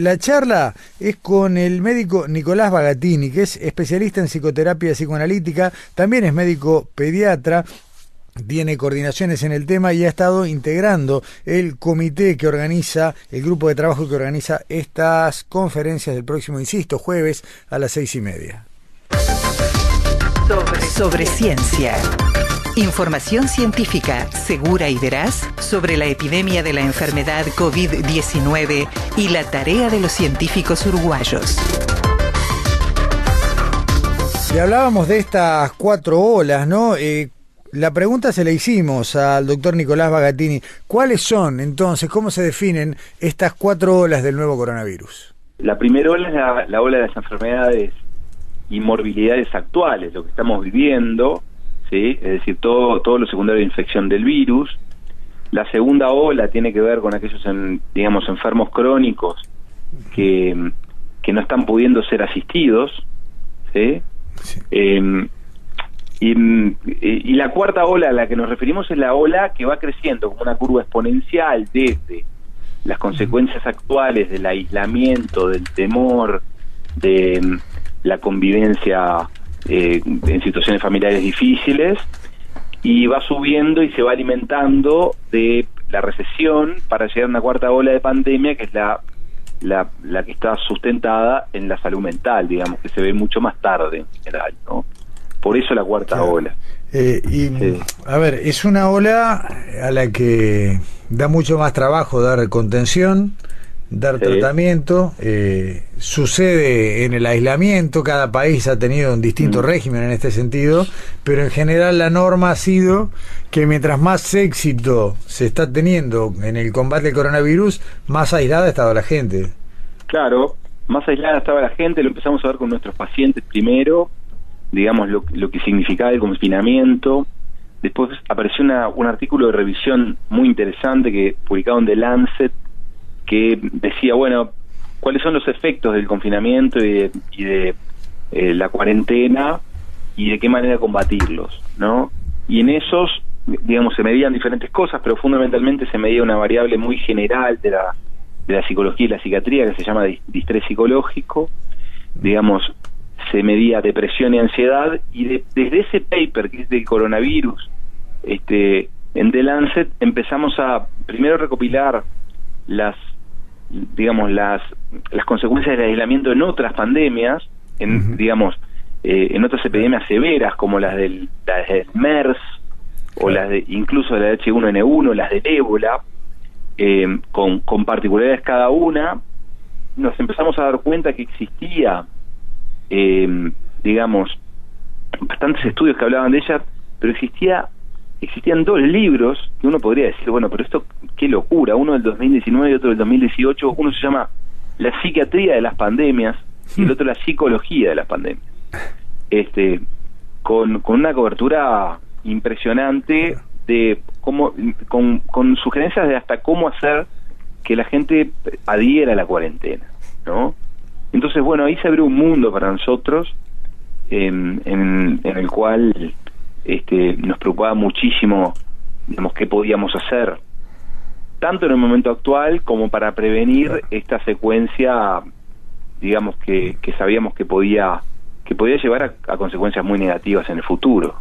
La charla es con el médico Nicolás Bagatini, que es especialista en psicoterapia psicoanalítica, también es médico pediatra, tiene coordinaciones en el tema y ha estado integrando el comité que organiza, el grupo de trabajo que organiza estas conferencias del próximo, insisto, jueves a las seis y media. Sobre, sobre ciencia. Información científica segura y veraz sobre la epidemia de la enfermedad COVID-19 y la tarea de los científicos uruguayos. Y hablábamos de estas cuatro olas, ¿no? Eh, la pregunta se la hicimos al doctor Nicolás Bagatini. ¿Cuáles son entonces, cómo se definen estas cuatro olas del nuevo coronavirus? La primera ola es la, la ola de las enfermedades y morbilidades actuales, lo que estamos viviendo, ¿sí? es decir, todo, todo lo secundario de infección del virus. La segunda ola tiene que ver con aquellos, en, digamos, enfermos crónicos que, que no están pudiendo ser asistidos, ¿sí? Sí. Eh, y, y, la cuarta ola a la que nos referimos es la ola que va creciendo como una curva exponencial desde las consecuencias actuales del aislamiento, del temor, de la convivencia eh, en situaciones familiares difíciles y va subiendo y se va alimentando de la recesión para llegar a una cuarta ola de pandemia que es la, la, la que está sustentada en la salud mental, digamos, que se ve mucho más tarde en general, ¿no? Por eso la cuarta Claro. ola. Eh, y, Sí. a ver, es una ola a la que da mucho más trabajo dar contención, dar Sí. tratamiento. eh, sucede en el aislamiento, cada país ha tenido un distinto Mm. régimen en este sentido, pero en general la norma ha sido que mientras más éxito se está teniendo en el combate al coronavirus, más aislada ha estado la gente. Claro, más aislada estaba la gente, lo empezamos a ver con nuestros pacientes primero, digamos lo, lo que significaba el confinamiento. Después apareció una, un artículo de revisión muy interesante que publicado en The Lancet que decía, bueno, cuáles son los efectos del confinamiento y de, y de eh, la cuarentena y de qué manera combatirlos, ¿no? Y en esos, digamos, se medían diferentes cosas, pero fundamentalmente se medía una variable muy general de la, de la psicología y la psiquiatría que se llama dis- distrés psicológico, digamos, se medía depresión y ansiedad y de- desde ese paper que es del coronavirus, este, en The Lancet empezamos a primero recopilar las digamos las las consecuencias del aislamiento en otras pandemias en digamos eh, en otras epidemias severas como las del, las del MERS o Claro. las de incluso de la H1N1 las del ébola eh, con, con particularidades cada una nos empezamos a dar cuenta que existía eh, digamos bastantes estudios que hablaban de ella pero existía existían dos libros que uno podría decir, bueno, pero esto qué locura, uno del 2019 y otro del 2018, uno se llama La psiquiatría de las pandemias y el otro La psicología de las pandemias. Este con, con una cobertura impresionante de cómo con, con sugerencias de hasta cómo hacer que la gente adhiera a la cuarentena, ¿no? Entonces, bueno, ahí se abrió un mundo para nosotros en, en, en el cual este, nos preocupaba muchísimo digamos, qué podíamos hacer, tanto en el momento actual como para prevenir esta secuencia, digamos, que, que sabíamos que podía, que podía llevar a, a consecuencias muy negativas en el futuro.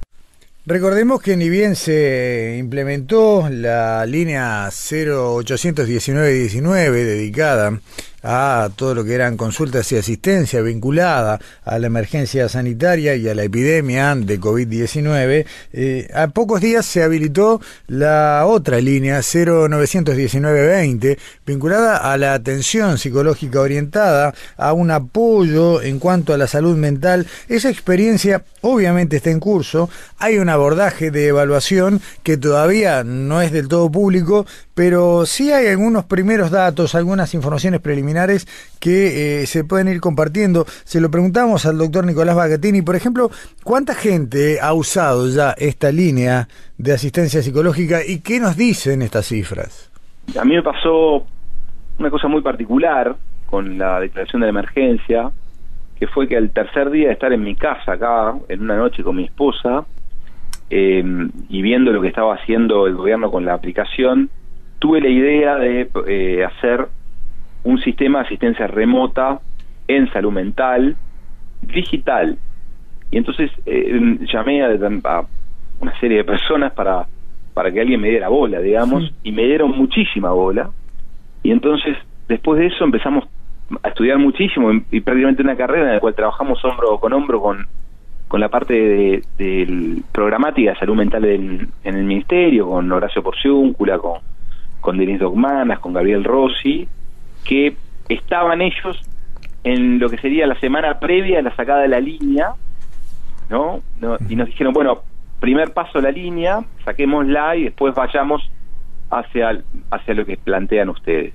Recordemos que ni bien se implementó la línea 0819-19 dedicada a todo lo que eran consultas y asistencia vinculada a la emergencia sanitaria y a la epidemia de COVID-19, eh, a pocos días se habilitó la otra línea 091920 vinculada a la atención psicológica orientada a un apoyo en cuanto a la salud mental. Esa experiencia obviamente está en curso, hay un abordaje de evaluación que todavía no es del todo público, pero sí hay algunos primeros datos, algunas informaciones preliminares que eh, se pueden ir compartiendo. Se lo preguntamos al doctor Nicolás Bagatini, por ejemplo, ¿cuánta gente ha usado ya esta línea de asistencia psicológica y qué nos dicen estas cifras? A mí me pasó una cosa muy particular con la declaración de la emergencia, que fue que al tercer día de estar en mi casa acá, en una noche con mi esposa, eh, y viendo lo que estaba haciendo el gobierno con la aplicación, tuve la idea de eh, hacer un sistema de asistencia remota en salud mental, digital. Y entonces eh, llamé a, una serie de personas para, para que alguien me diera bola, digamos, y me dieron muchísima bola. Y entonces, después de eso, empezamos a estudiar muchísimo y, prácticamente una carrera en la cual trabajamos hombro con hombro con, con la parte de, del programática de salud mental en el ministerio, con Horacio Porciúncula, con, con Denis Dogmanas, con Gabriel Rossi, que estaban ellos en lo que sería la semana previa a la sacada de la línea, ¿no? Y nos dijeron, bueno, primer paso la línea, saquémosla y después vayamos hacia, hacia lo que plantean ustedes.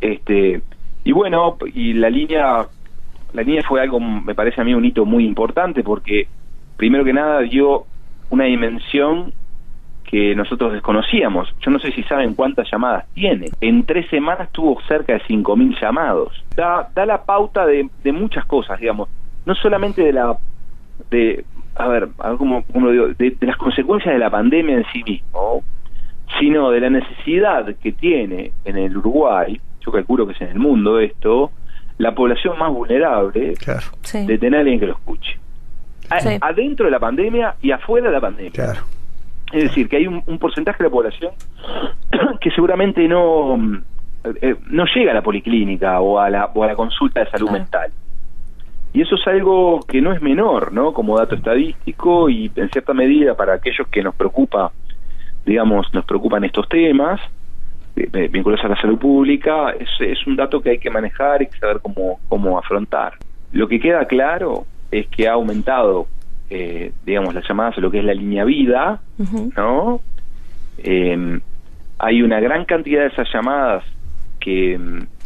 Este, y bueno, y la línea, la línea fue algo, me parece a mí, un hito muy importante porque, primero que nada, dio una dimensión que nosotros desconocíamos. Yo no sé si saben cuántas llamadas tiene. En tres semanas tuvo cerca de 5.000 llamados. Da, da la pauta de, de muchas cosas, digamos. No solamente de la... de a ver, a ver cómo, lo digo, de, las consecuencias de la pandemia en sí mismo, sino de la necesidad que tiene en el Uruguay, yo calculo que es en el mundo esto, la población más vulnerable de tener a alguien que lo escuche. Adentro de la pandemia y afuera de la pandemia. Claro. Es decir, que hay un, porcentaje de la población que seguramente no, eh, no llega a la policlínica o a la, o a la consulta de salud mental. Y eso es algo que no es menor, ¿no? Como dato estadístico y en cierta medida para aquellos que nos preocupa, digamos, nos preocupan estos temas eh, eh, vinculados a la salud pública, es, es un dato que hay que manejar y que saber cómo, cómo afrontar. Lo que queda claro es que ha aumentado eh, digamos, las llamadas a lo que es la línea vida, ¿no? Eh, hay una gran cantidad de esas llamadas que,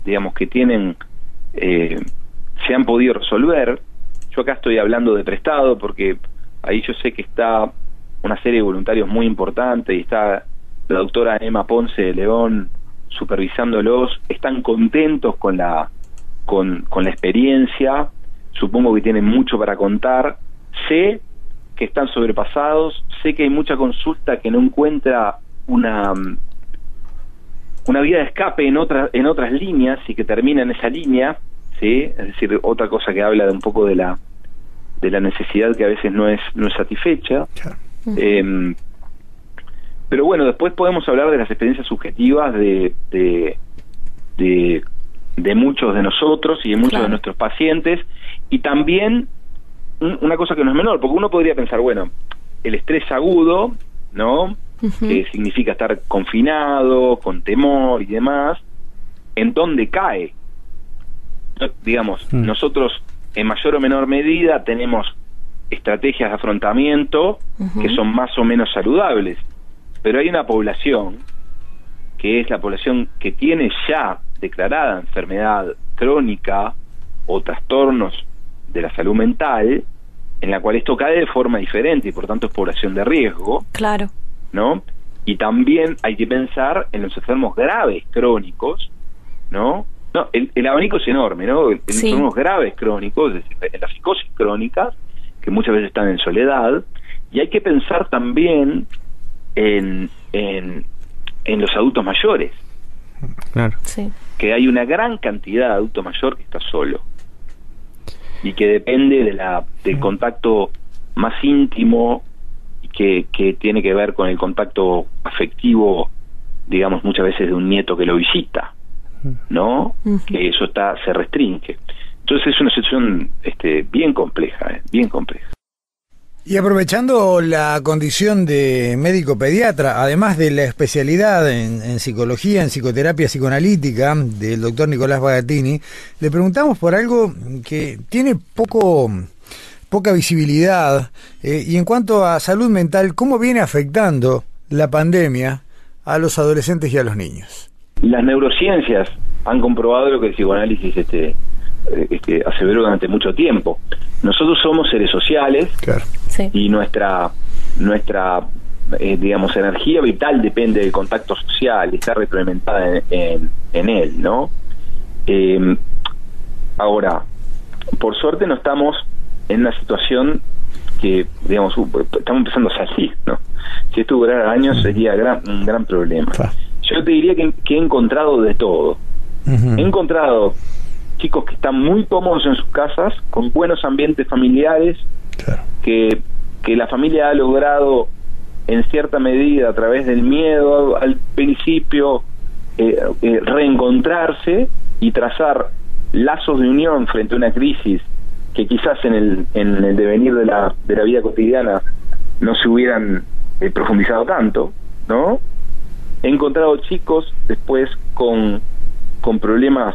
digamos, que tienen, eh, se han podido resolver. Yo acá estoy hablando de prestado porque ahí yo sé que está una serie de voluntarios muy importante y está la doctora Emma Ponce de León supervisándolos, están contentos con la, con, con la experiencia, supongo que tienen mucho para contar sé que están sobrepasados, sé que hay mucha consulta que no encuentra una una vía de escape en otras en otras líneas y que termina en esa línea, sí, es decir, otra cosa que habla de un poco de la de la necesidad que a veces no es no es satisfecha. Em, pero bueno, después podemos hablar de las experiencias subjetivas de, de, de, muchos de nosotros y de muchos de nuestros pacientes y también una cosa que no es menor, porque uno podría pensar, bueno, el estrés agudo, ¿no? Que significa estar confinado, con temor y demás, ¿en dónde cae? Digamos, mm. nosotros en mayor o menor medida tenemos estrategias de afrontamiento que son más o menos saludables, pero hay una población que es la población que tiene ya declarada enfermedad crónica o trastornos de la salud mental, en la cual esto cae de forma diferente y por tanto es población de riesgo. Claro. ¿No? Y también hay que pensar en los enfermos graves crónicos, ¿no? No, el, abanico es enorme, ¿no? En los enfermos graves crónicos, es decir, en las psicosis crónicas, que muchas veces están en soledad, y hay que pensar también en, en, en los adultos mayores. Claro. Sí. Que hay una gran cantidad de adulto mayor que está solo y que depende de la, del contacto más íntimo que, que tiene que ver con el contacto afectivo, digamos, muchas veces de un nieto que lo visita. ¿no? Que eso está se restringe. Entonces es una situación este, bien compleja, ¿eh? bien compleja. Y aprovechando la condición de médico pediatra, además de la especialidad en, psicología, en psicoterapia psicoanalítica del doctor Nicolás Bagatini, le preguntamos por algo que tiene poco poca visibilidad eh, y en cuanto a salud mental, ¿cómo viene afectando la pandemia a los adolescentes y a los niños? Las neurociencias han comprobado lo que el psicoanálisis este, eh, este, aseveró durante mucho tiempo. Nosotros somos seres sociales y nuestra nuestra eh, digamos energía vital depende del contacto social, está retroalimentada en, en, él, ¿no? Em, ahora, por suerte no estamos en una situación que, digamos, estamos empezando a salir, ¿no? Si esto durara años sería gran, un gran problema. Yo te diría que, he encontrado de todo. He encontrado chicos que están muy cómodos en sus casas, con buenos ambientes familiares, que, que la familia ha logrado en cierta medida a través del miedo al principio eh, eh, reencontrarse y trazar lazos de unión frente a una crisis que quizás en el, en el devenir de la, de la vida cotidiana no se hubieran eh, profundizado tanto, ¿no? He encontrado chicos después con, con problemas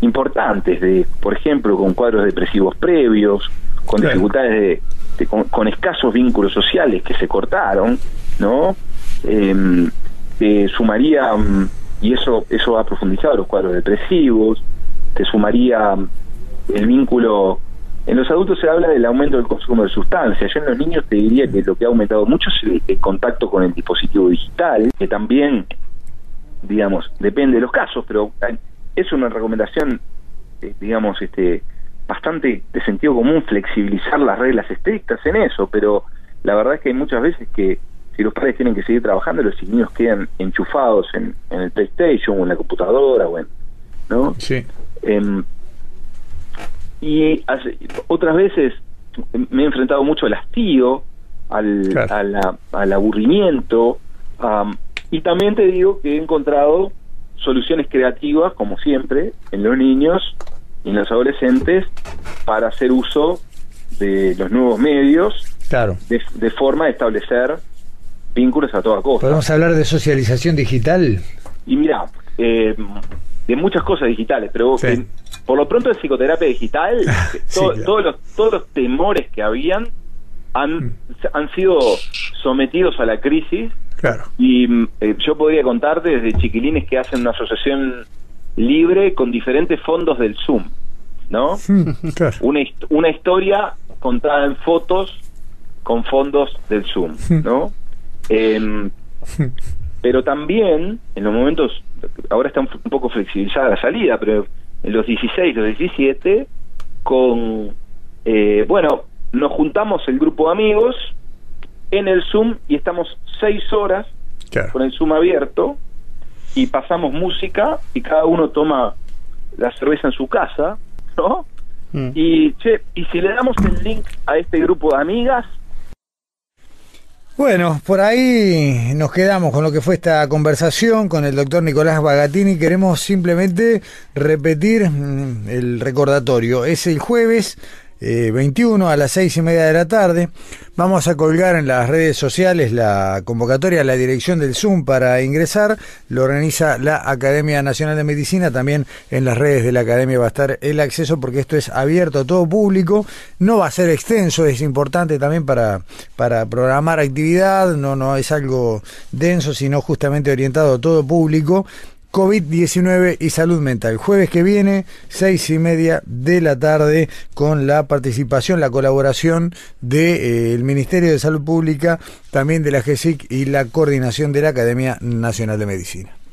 importantes, de, por ejemplo, con cuadros depresivos previos, con dificultades de, con, escasos vínculos sociales que se cortaron, ¿no? Eh, sumaría, y eso, eso ha profundizado los cuadros depresivos, te sumaría el vínculo en los adultos se habla del aumento del consumo de sustancias. Yo en los niños te diría que lo que ha aumentado mucho es el, contacto con el dispositivo digital, que también, digamos, depende de los casos, pero es una recomendación, eh, digamos, este bastante de sentido común flexibilizar las reglas estrictas en eso, pero la verdad es que hay muchas veces que si los padres tienen que seguir trabajando, los niños quedan enchufados en, el PlayStation o en la computadora, bueno, ¿no? Sí. Em, y otras veces me he enfrentado mucho al hastío, al, al aburrimiento, y también te digo que he encontrado soluciones creativas, como siempre, en los niños en los adolescentes para hacer uso de los nuevos medios claro. de, forma de establecer vínculos a toda costa. ¿Podemos hablar de socialización digital? Y mira, eh, de muchas cosas digitales, pero por lo pronto en psicoterapia digital, todos, los, todos los temores que habían han, mm. han sido sometidos a la crisis. Claro. Y mm, eh, yo podría contarte desde chiquilines que hacen una asociación libre con diferentes fondos del Zoom, ¿no? Una, una historia contada en fotos con fondos del Zoom, ¿no? Em, pero también en los momentos, ahora está un poco flexibilizada la salida, pero en los 16, los 17, con, eh, bueno, nos juntamos el grupo de amigos en el Zoom y estamos seis horas con el Zoom abierto y pasamos música y cada uno toma la cerveza en su casa, ¿no? Mm. Y, che, y si le damos el link a este grupo de amigas, bueno, por ahí nos quedamos con lo que fue esta conversación con el doctor Nicolás Bagatini. Queremos simplemente repetir mm, el recordatorio. Es el jueves 21 eh, a las 6 y media de la tarde. Vamos a colgar en las redes sociales la convocatoria, la dirección del Zoom para ingresar. Lo organiza la Academia Nacional de Medicina. También en las redes de la Academia va a estar el acceso porque esto es abierto a todo público. No va a ser extenso, es importante también para, para programar actividad. No, no es algo denso, sino justamente orientado a todo público. COVID-19 y salud mental. Jueves que viene, seis y media de la tarde, con la participación, la colaboración del eh, Ministerio de Salud Pública, también de la GESIC y la coordinación de la Academia Nacional de Medicina.